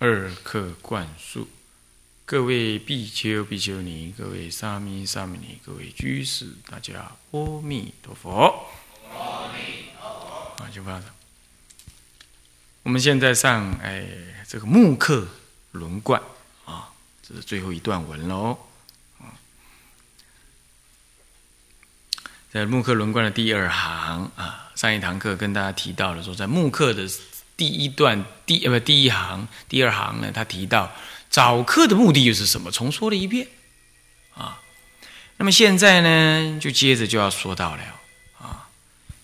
二课灌输，各位比丘、比丘尼，各位沙弥、沙弥尼，各位居士，大家阿弥陀佛。阿弥陀佛。啊，就。我们现在上哎这个木刻轮贯啊，这是最后一段文喽。在木刻轮贯的第二行啊，上一堂课跟大家提到了说，在木刻的。第一段第呃不第一行第二行呢，他提到早课的目的又是什么？重说了一遍啊。那么现在呢，就接着就要说到了啊。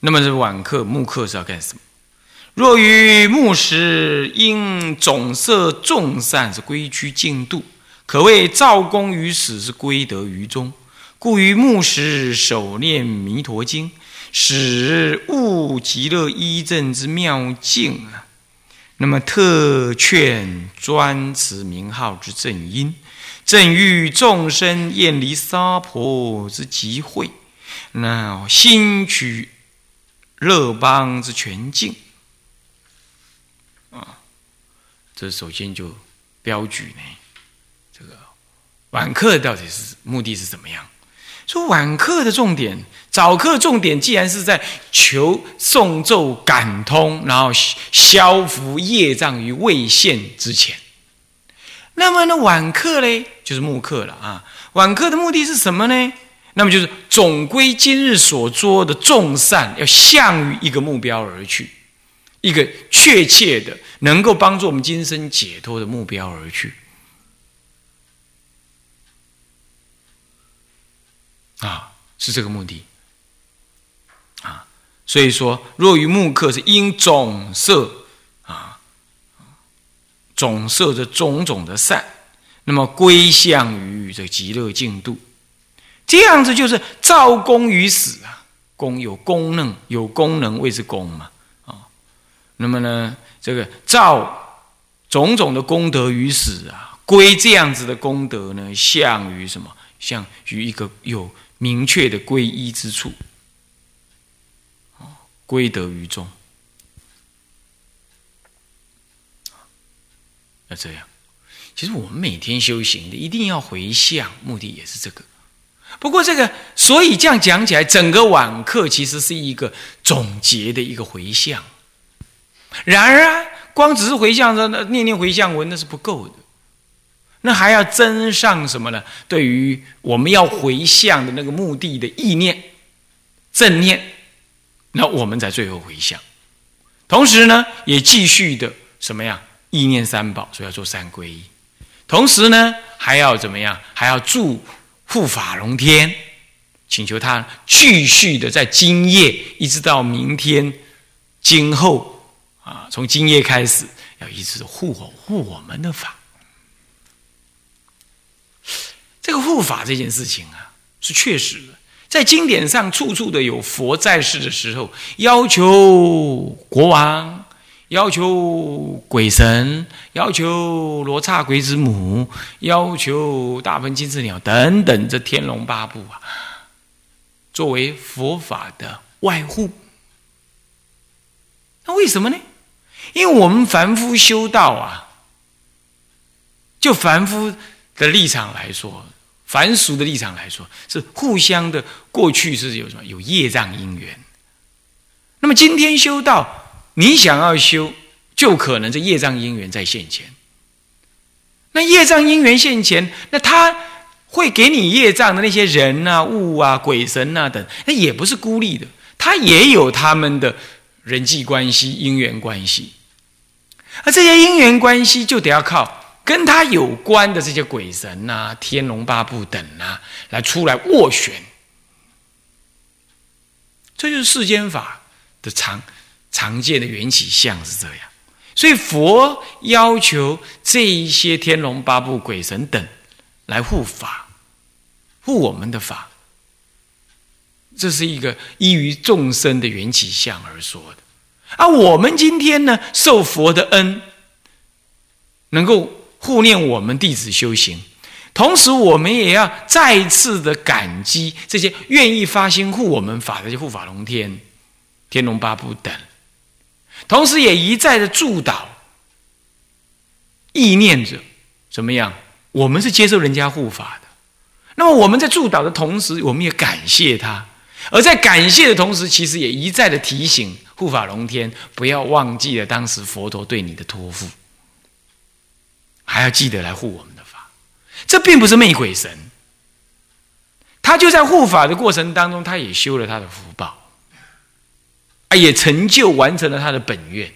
那么这晚课木课是要干什么？若于木时因总色众善是归趋净度，可谓造功于始是归德于终，故于木时手念弥陀经，使悟极乐一正之妙境啊。那么特劝专持名号之正因，正欲众生厌离娑婆之极会，那心取乐邦之全境。啊，这首先就标举呢，这个晚课到底是目的是怎么样？说晚课的重点，早课重点既然是在求诵咒感通，然后消伏业障于未现之前，那么呢晚课嘞就是木课了啊。晚课的目的是什么呢？那么就是总归今日所做的众善要向于一个目标而去，一个确切的能够帮助我们今生解脱的目标而去。啊，是这个目的啊，所以说，若于木刻是因种色啊，种色的种种的善，那么归向于这极乐净土，这样子就是造功于死啊，功有功能，有功能谓之功嘛啊，那么呢，这个造种种的功德于死啊，归这样子的功德呢，向于什么？向于一个有。明确的皈依之处，归德于众，要这样。其实我们每天修行的，一定要回向，目的也是这个。不过这个，所以这样讲起来，整个晚课其实是一个总结的一个回向。然而啊，光只是回向，那念念回向文，那是不够的。那还要增上什么呢？对于我们要回向的那个目的的意念、正念，那我们在最后回向。同时呢，也继续的什么样？意念三宝，所以要做三皈依。同时呢，还要怎么样？还要祝护法龙天，请求他继续的在今夜一直到明天、今后啊，从今夜开始，要一直护护我们的法。这个护法这件事情啊，是确实的，在经典上处处的有佛在世的时候，要求国王，要求鬼神，要求罗刹鬼子母，要求大鹏金翅鸟等等这天龙八部啊，作为佛法的外护。那为什么呢？因为我们凡夫修道啊，就凡夫的立场来说。凡俗的立场来说，是互相的过去是有什么有业障因缘。那么今天修道，你想要修，就可能这业障因缘在现前。那业障因缘现前，那他会给你业障的那些人啊、物啊、鬼神啊等，那也不是孤立的，他也有他们的人际关系、因缘关系。而这些因缘关系，就得要靠。跟他有关的这些鬼神呐、天龙八部等啊，来出来斡旋，这就是世间法的常常见的缘起相是这样。所以佛要求这一些天龙八部、鬼神等来护法，护我们的法。这是一个依于众生的缘起相而说的。而我们今天呢，受佛的恩，能够护念我们弟子修行，同时我们也要再次的感激这些愿意发心护我们法的护法龙天、天龙八部等。同时，也一再的助导，意念着怎么样？我们是接受人家护法的。那么我们在助导的同时，我们也感谢他。而在感谢的同时，其实也一再的提醒护法龙天，不要忘记了当时佛陀对你的托付，还要记得来护我们的法。这并不是媚鬼神，他就在护法的过程当中，他也修了他的福报。啊也成就完成了他的本愿，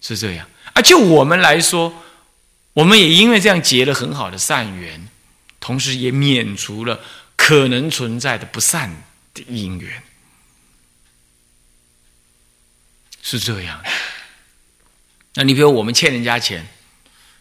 是这样。啊就我们来说，我们也因为这样结了很好的善缘，同时也免除了可能存在的不善的因缘，是这样。那你比如我们欠人家钱，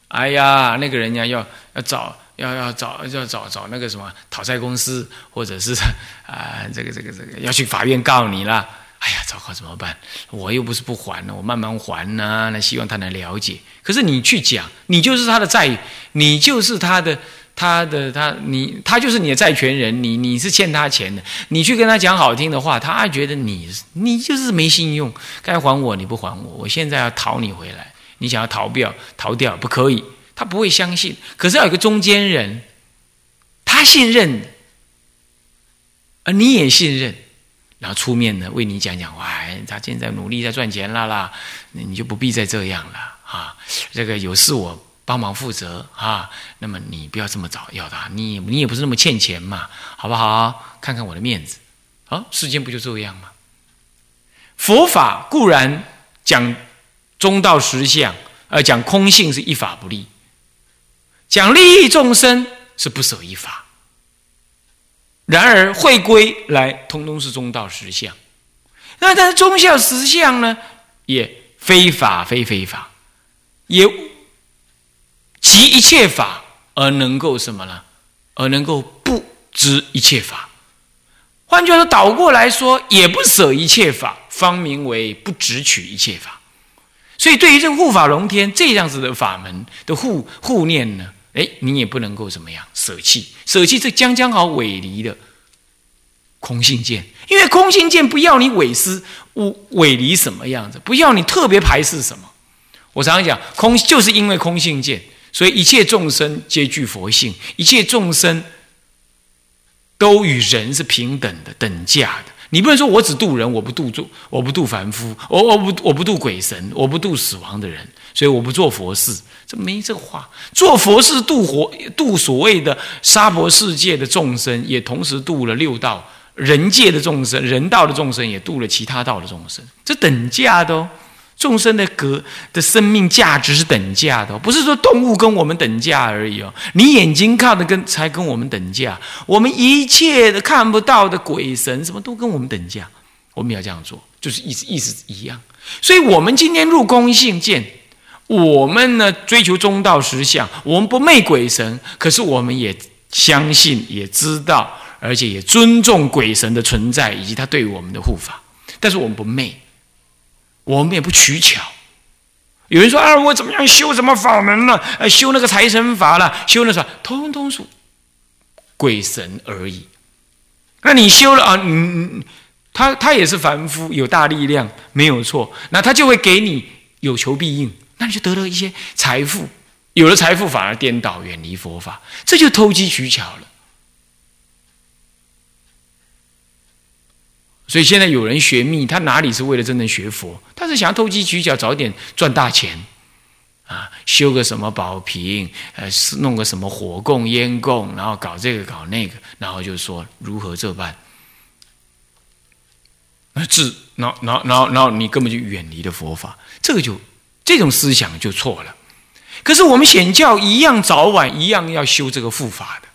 哎呀，那个人家要要找要要找要找找那个什么讨债公司，或者是 啊，这个这个这个要去法院告你了。哎呀，糟糕，怎么办？我又不是不还呢，我慢慢还呢。那希望他能了解。可是你去讲，你就是他的债，你就是他的，他的他，你他就是你的债权人，你你是欠他钱的。你去跟他讲好听的话，他觉得你你就是没信用，该还我你不还我，我现在要讨你回来。你想要逃掉逃掉不可以，他不会相信。可是要有个中间人，他信任，而你也信任。然后出面呢，为你讲讲，哎，他现在努力在赚钱了啦，你就不必再这样了啊。这个有事我帮忙负责啊。那么你不要这么早要他，你你也不是那么欠钱嘛，好不好？看看我的面子，啊，世间不就这样吗？佛法固然讲中道实相，呃，讲空性是一法不立，讲利益众生是不舍一法。然而，会归来，通通是中道实相。那但是中道实相呢，也非法非非法，也集一切法而能够什么呢？而能够不知一切法。换句话说，倒过来说，也不舍一切法，方名为不执取一切法。所以，对于这个护法龙天这样子的法门的护护念呢？哎，你也不能够怎么样舍弃，舍弃这将将好伪离的空性见，因为空性见不要你伪思伪伪离什么样子，不要你特别排斥什么。我常常讲，空就是因为空性见，所以一切众生皆具佛性，一切众生都与人是平等的、等价的。你不能说我只渡人，我不渡众，我不渡凡夫，我我不我不渡鬼神，我不渡死亡的人，所以我不做佛事。这没这话。做佛事渡活渡所谓的沙婆世界的众生，也同时渡了六道人界的众生，人道的众生也渡了其他道的众生。这等价的哦，众生的格的生命价值是等价的，不是说动物跟我们等价而已哦。你眼睛看的跟才跟我们等价，我们一切的看不到的鬼神什么都跟我们等价。我们要这样做，就是意思意思一样。所以，我们今天入空性见，我们呢追求中道实相，我们不媚鬼神，可是我们也相信，也知道，而且也尊重鬼神的存在以及他对我们的护法。但是我们不媚。我们也不取巧。有人说：“啊，我怎么样修什么法门了？呃，修那个财神法了，修那啥，通通是鬼神而已。那你修了啊？嗯，他他也是凡夫，有大力量，没有错。那他就会给你有求必应，那你就得到一些财富。有了财富，反而颠倒，远离佛法，这就投机取巧了。”所以现在有人学密，他哪里是为了真正学佛？他是想要投机取巧，早点赚大钱，啊，修个什么宝瓶，呃，弄个什么火供、烟供，然后搞这个搞那个，然后就说如何这般，那这，然后，然后，然后，然后你根本就远离了佛法，这个就这种思想就错了。可是我们显教一样，早晚一样要修这个护法的，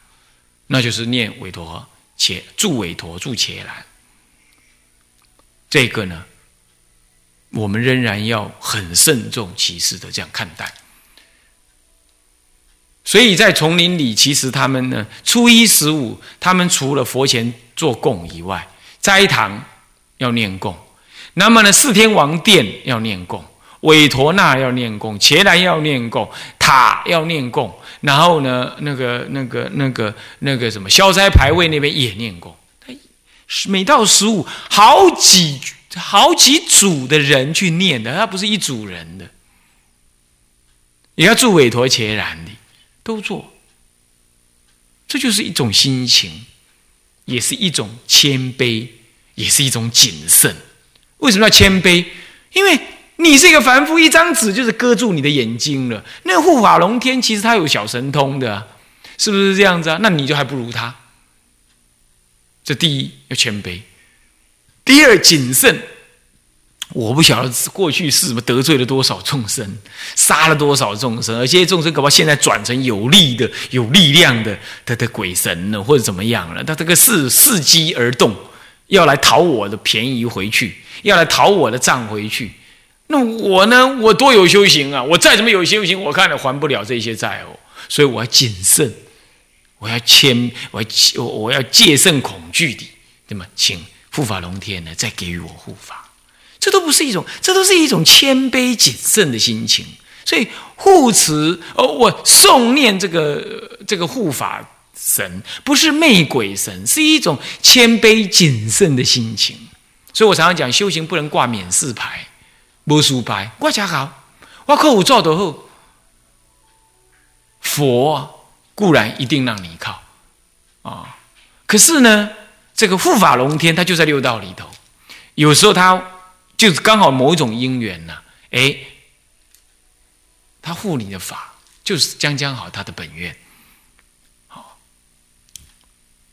那就是念韦陀且助韦陀助伽蓝。这个呢，我们仍然要很慎重其事的这样看待。所以在丛林里，其实他们呢，初一十五，他们除了佛前做供以外，斋堂要念供，那么呢，四天王殿要念供，韦陀那要念供，伽蓝要念供，塔要念供，然后呢，那个、那个、那个、那个什么消灾牌位那边也念供。每到十五，好几好几组的人去念的，他不是一组人的，也要住韦陀伽蓝的。都做，这就是一种心情，也是一种谦卑，也是一种谨慎。为什么要谦卑？因为你是一个凡夫，一张纸就是割住你的眼睛了。那护法龙天其实他有小神通的，是不是这样子啊？那你就还不如他。这第一要谦卑，第二谨慎。我不晓得过去是什么得罪了多少众生，杀了多少众生，而这些众生搞不好现在转成有力的、有力量的他的鬼神了，或者怎么样了？他这个是伺机而动，要来讨我的便宜回去，要来讨我的账回去。那我呢？我多有修行啊！我再怎么有修行，我看了还不了这些债哦。所以我要谨慎，我要谦，我要我要戒慎恐惧的。那么，请护法龙天呢，再给予我护法。这都不是一种，这都是一种谦卑谨慎的心情。所以护持哦，我诵念这个这个护法神，不是媚鬼神，是一种谦卑谨慎的心情。所以我常常讲，修行不能挂免试牌、摸书牌。我讲好，我靠，我做得好，佛固然一定让你靠啊。可是呢，这个护法龙天，他就在六道里头，有时候他。就是刚好某一种因缘呐，哎，他护你的法，就是将将好他的本愿，好，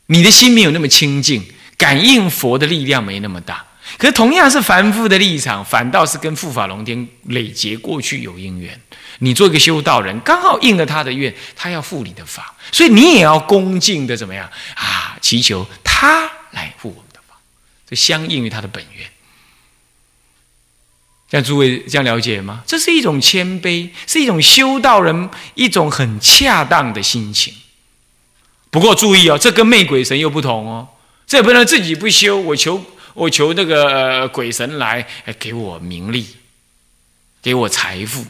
你的心没有那么清净，感应佛的力量没那么大。可是同样是凡夫的立场，反倒是跟富法龙天累劫过去有因缘。你做一个修道人，刚好应了他的愿，他要护你的法，所以你也要恭敬的怎么样啊？祈求他来护我们的法，这相应于他的本愿。像诸位这样了解吗？这是一种谦卑，是一种修道人一种很恰当的心情。不过注意哦，这跟媚鬼神又不同哦。这不能自己不修，我求我求那个鬼神来给我名利，给我财富。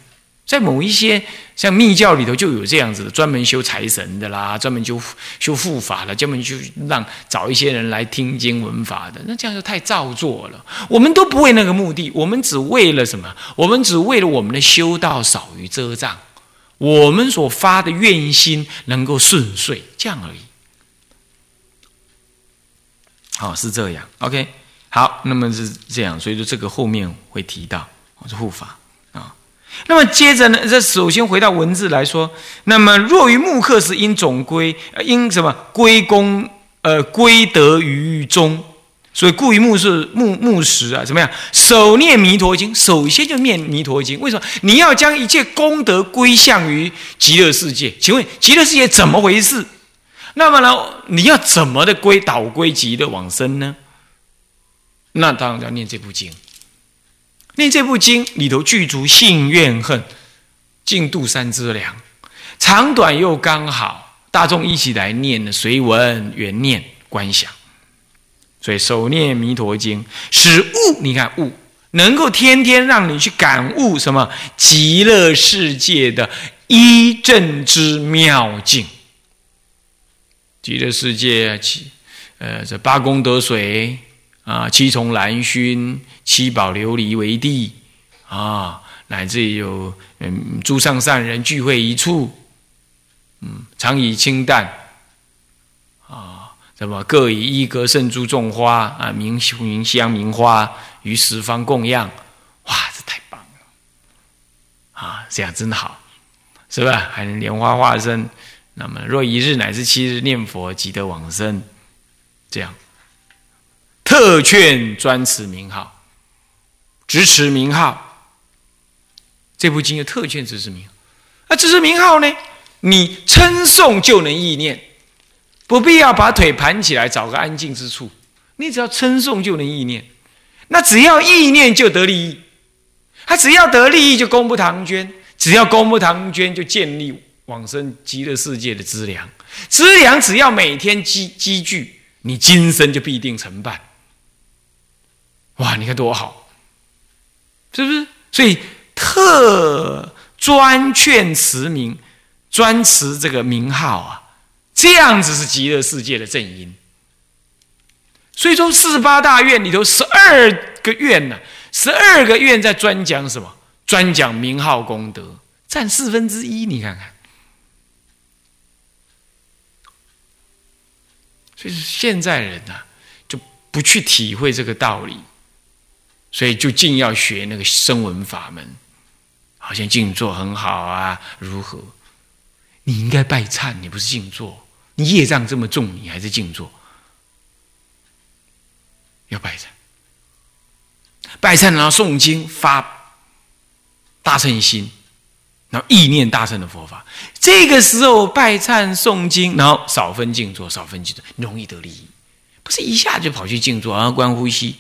在某一些像密教里头就有这样子的，专门修财神的啦，专门修修护法的，专门就让找一些人来听经闻法的，那这样就太造作了。我们都不为那个目的，我们只为了什么？我们只为了我们的修道少于遮障，我们所发的愿心能够顺遂，这样而已。好，是这样。OK，好，那么是这样，所以说这个后面会提到，是护法啊。那么接着呢？这首先回到文字来说，那么若于木刻时，应总归，应什么归功？呃，归德于中。所以故于木是木木石啊，怎么样？首念弥陀经，首先就念弥陀经。为什么？你要将一切功德归向于极乐世界？请问极乐世界怎么回事？那么呢？你要怎么的归导归极乐往生呢？那当然要念这部经。念这部经里头具足性怨恨，净度三之良，长短又刚好，大众一起来念的，随文缘念观想，所以手念弥陀经，使悟，你看悟能够天天让你去感悟什么极乐世界的一正之妙境，极乐世界七，呃，这八功德水。啊，七重兰熏，七宝琉璃为地，啊，乃至有嗯，诸上善人聚会一处，嗯，常以清淡，啊，什么各以一格圣珠种花啊，明明香明花于十方供养，哇，这太棒了，啊，这样真好，是吧？还能莲花化身，那么若一日乃至七日念佛，即得往生，这样。特劝专持名号，直持名号。这部经有特劝直持名，那直持名号呢？你称颂就能意念，不必要把腿盘起来，找个安静之处。你只要称颂就能意念，那只要意念就得利益。他只要得利益就公布唐捐，只要公布唐捐就建立往生极乐世界的资粮，资粮只要每天积积聚，你今生就必定成办。哇，你看多好，是不是？所以特专劝持名，专持这个名号啊，这样子是极乐世界的正因。所以说，四十八大愿里头，十二个愿呢，十二个愿在专讲什么？专讲名号功德，占四分之一。你看看，所以现在人呐，就不去体会这个道理，所以就尽要学那个声闻法门，好像静坐很好啊，如何？你应该拜忏，你不是静坐，你业障这么重，你还是静坐。要拜忏，拜忏，然后诵经发大乘心，然后意念大乘的佛法。这个时候拜忏诵经，然后少分静坐，少分静坐，容易得利益。不是一下就跑去静坐，然后观呼吸。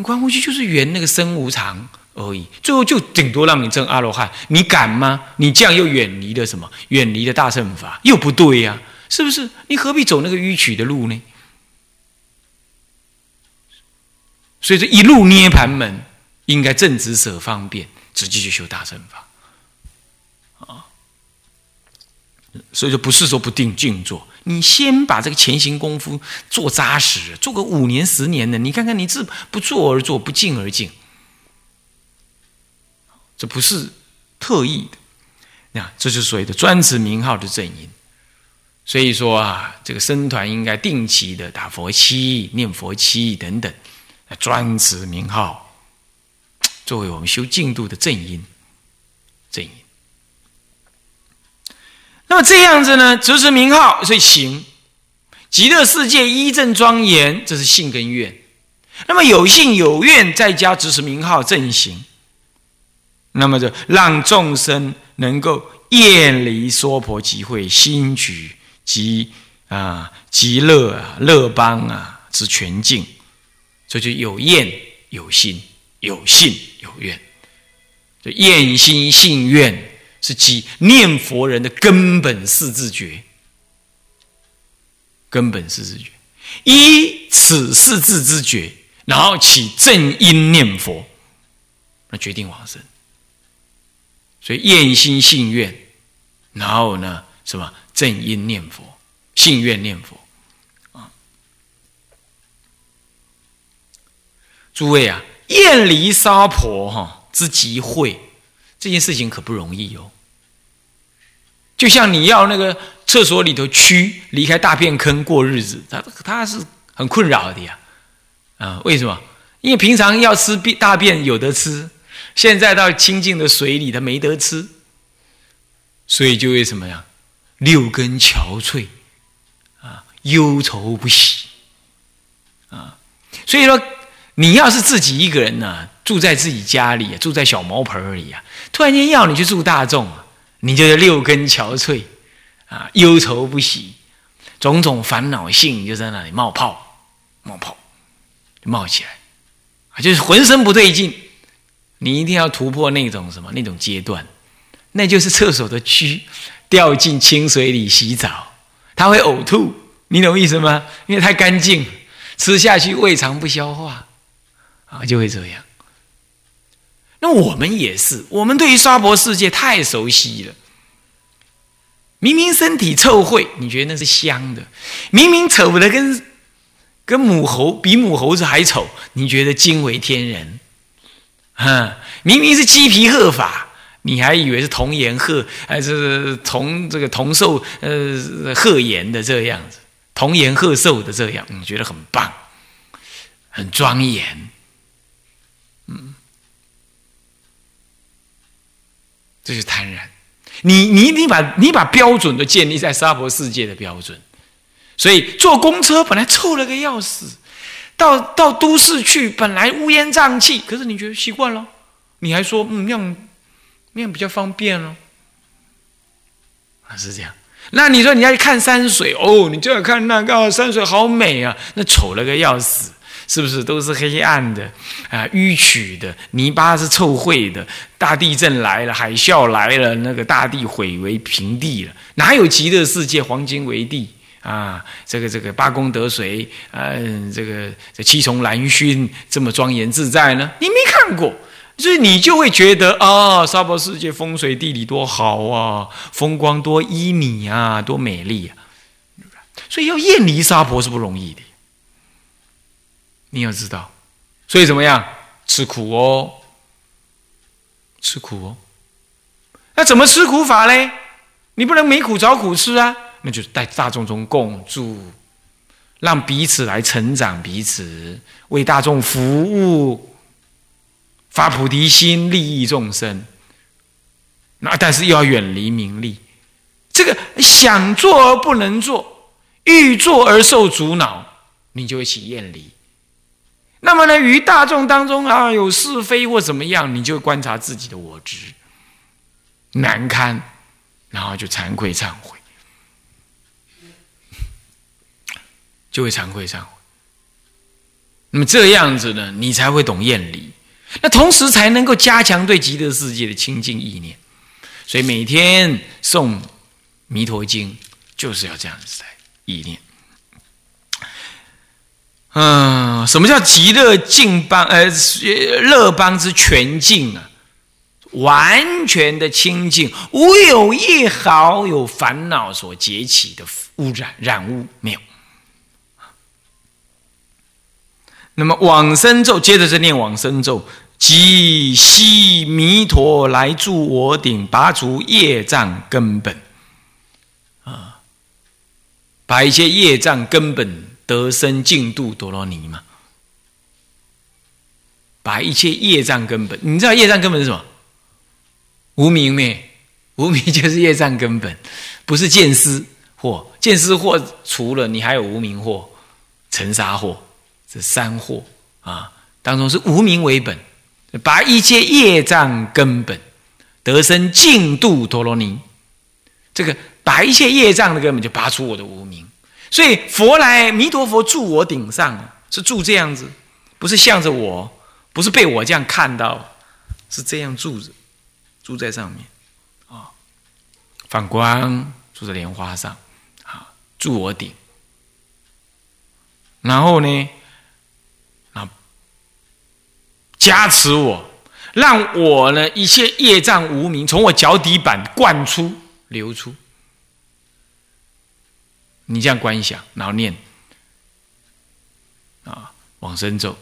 你观呼吸就是圆那个身无常而已，最后就顶多让你证阿罗汉。你敢吗？你这样又远离了什么？远离了大乘法，又不对呀，是不是？你何必走那个迂曲的路呢？所以这一路涅盘门，应该正直舍方便，直接去修大乘法，啊！所以说不是说不定静坐，你先把这个前行功夫做扎实，做个五年十年的，你看看你是不做而做，不进而进，这不是特意的，那这就是所谓的专持名号的正因。所以说啊，这个僧团应该定期的打佛七、念佛七等等。专持名号，作为我们修净度的正因，正因。那么这样子呢，执持名号，所以行极乐世界一正庄严，这是信跟愿。那么有信有愿，再加执持名号正行，那么就让众生能够厌离娑婆集会心举及啊极乐啊乐邦啊之全境。这就有厌有心，有信有愿。这厌心信愿是即念佛人的根本四字觉，根本四字觉，依此四字之觉，然后起正因念佛，那决定往生。所以厌心信愿，然后呢，什么正因念佛，信愿念佛啊。诸位啊，厌离娑婆哈之集会，这件事情可不容易哦。就像你要那个厕所里头蛆离开大便坑过日子，他他是很困扰的呀。啊，为什么？因为平常要吃便大便有得吃，现在到清净的水里他没得吃，所以就为什么呀？六根憔悴啊，忧愁不喜啊，所以说。你要是自己一个人呢，住在自己家里，啊住在小茅棚里啊，突然间要你去住大众，啊你就是六根憔悴啊，忧愁不喜，种种烦恼性就在那里冒泡，冒泡，冒起来，啊，就是浑身不对劲。你一定要突破那种什么那种阶段，那就是厕所的蛆掉进清水里洗澡，它会呕吐，你懂意思吗？因为太干净，吃下去胃肠不消化。啊，就会这样。那我们也是，我们对于娑婆世界太熟悉了。明明身体臭秽，你觉得那是香的；明明丑的跟跟母猴比母猴子还丑，你觉得惊为天人。啊，明明是鸡皮鹤发，你还以为是童颜鹤，还是同这个同寿呃鹤颜的这样子，童颜鹤寿的这样，你觉得很棒，很庄严。嗯，这是贪婪。你你你把你把标准都建立在娑婆世界的标准，所以坐公车本来臭了个要死，到到都市去本来乌烟瘴气，可是你觉得习惯了，你还说嗯那样那样比较方便了，啊是这样。那你说你要去看山水哦，你就要看那个山水好美啊，那丑了个要死。是不是都是黑暗的啊？淤曲的，泥巴是臭秽的，大地震来了，海啸来了，那个大地毁为平地了，哪有极乐世界黄金为地啊？这个这个八功德水，嗯，这个这七重蓝熏这么庄严自在呢？你没看过。所以你就会觉得啊，娑婆世界风水地理多好啊，风光多旖旎啊，多美丽啊！所以要厌离娑婆是不容易的，你要知道。所以怎么样？吃苦哦，吃苦哦。那怎么吃苦法嘞？你不能没苦找苦吃啊，那就是带大众中共住，让彼此来成长，彼此为大众服务。发菩提心，利益众生。那但是又要远离名利，这个想做而不能做，欲做而受阻挠，你就会起厌离。那么呢，于大众当中啊，有是非或怎么样，你就观察自己的我执难堪，然后就惭愧忏悔，就会惭愧忏悔。那么这样子呢，你才会懂厌离。那同时才能够加强对极乐世界的清净意念，所以每天诵《弥陀经》就是要这样子来意念。嗯，什么叫极乐净邦？呃，乐邦之全净啊，完全的清净，无有一毫有烦恼所结起的污染染污，没有。那么往生咒，接着是念往生咒，即悉弥陀来助我顶，拔除业障根本，啊，把一些业障根本得生净度多罗尼嘛，把一切业障根本，你知道业障根本是什么？无名灭，无名就是业障根本，不是见思惑，见思惑除了你还有无名惑、尘沙惑。这三祸啊，当中是无名为本，把一切业障根本得生净度陀罗尼，这个把一切业障的根本就拔出我的无名，所以佛来弥陀佛住我顶上，是住这样子，不是向着我，不是被我这样看到，是这样住着，住在上面啊，反光住在莲花上啊，住我顶，然后呢？啊加持我，让我呢一切业障无名从我脚底板灌出流出。你这样观想，然后念啊往生咒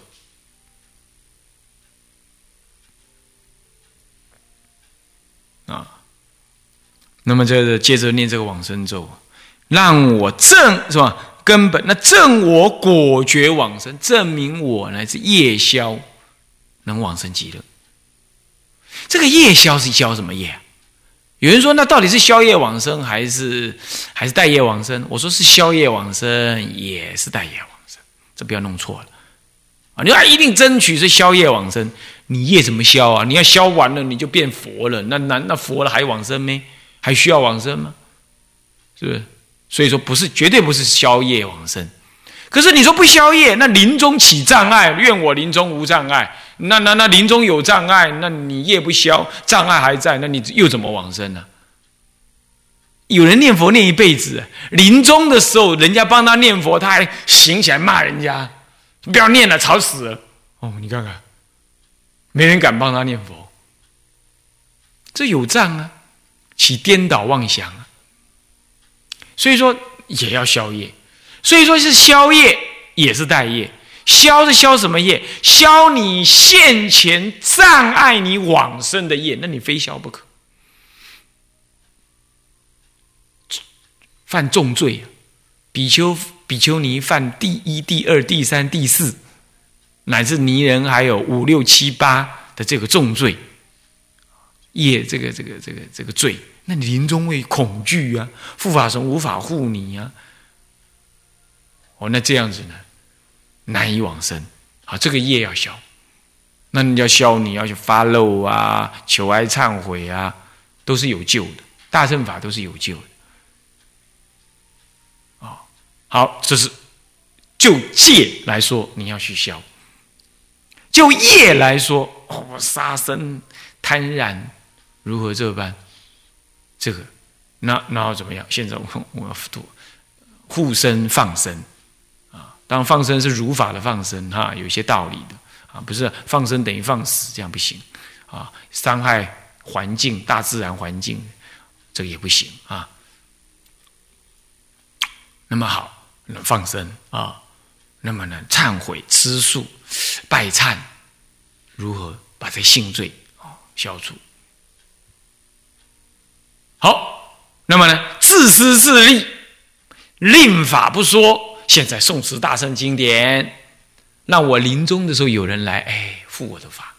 啊，那么这个接着念这个往生咒，让我正是吧？根本那正我果决往生，证明我来自夜消。能往生极乐，这个夜消是消什么业？有人说，那到底是消业往生，还是还是待业往生？我说是消业往生，也是待业往生，这不要弄错了啊！你要一定争取是消业往生，你业怎么消啊？你要消完了，你就变佛了，那那那佛了还往生没？还需要往生吗？是不是？所以说，不是绝对不是消业往生。可是你说不消业，那临终起障碍，愿我临终无障碍。那那那临终有障碍，那你业不消，障碍还在，那你又怎么往生呢？有人念佛念一辈子，临终的时候，人家帮他念佛，他还醒起来骂人家：“不要念了，吵死了！”哦，你看看，没人敢帮他念佛，这有障啊，起颠倒妄想啊。所以说也要消业，所以说是消业也是待业。消是消什么业？消你现前障碍你往生的业，那你非消不可。犯重罪，比丘、比丘尼犯第一、第二、第三、第四，乃至尼人还有五六七八的这个重罪业，这个、这个、这个、这个罪，那你临终会恐惧啊？护法神无法护你啊？哦，那这样子呢？难以往生，好，这个业要消，那你要消，你要去发漏啊，求哀忏悔啊，都是有救的，大乘法都是有救的，啊，好，这是就戒来说，你要去消；就业来说，哦，杀生、贪婪，如何这般？这个，那那要怎么样？现在我我要护护身放生，当然放生是如法的放生哈，有一些道理的啊，不是放生等于放死，这样不行啊，伤害环境、大自然环境，这个也不行啊。那么好，放生啊，那么呢，忏悔、吃素、拜忏，如何把这性罪啊消除？好，那么呢，自私自利，令法不说。现在宋词大圣经典，那我临终的时候有人来，哎，护我的法。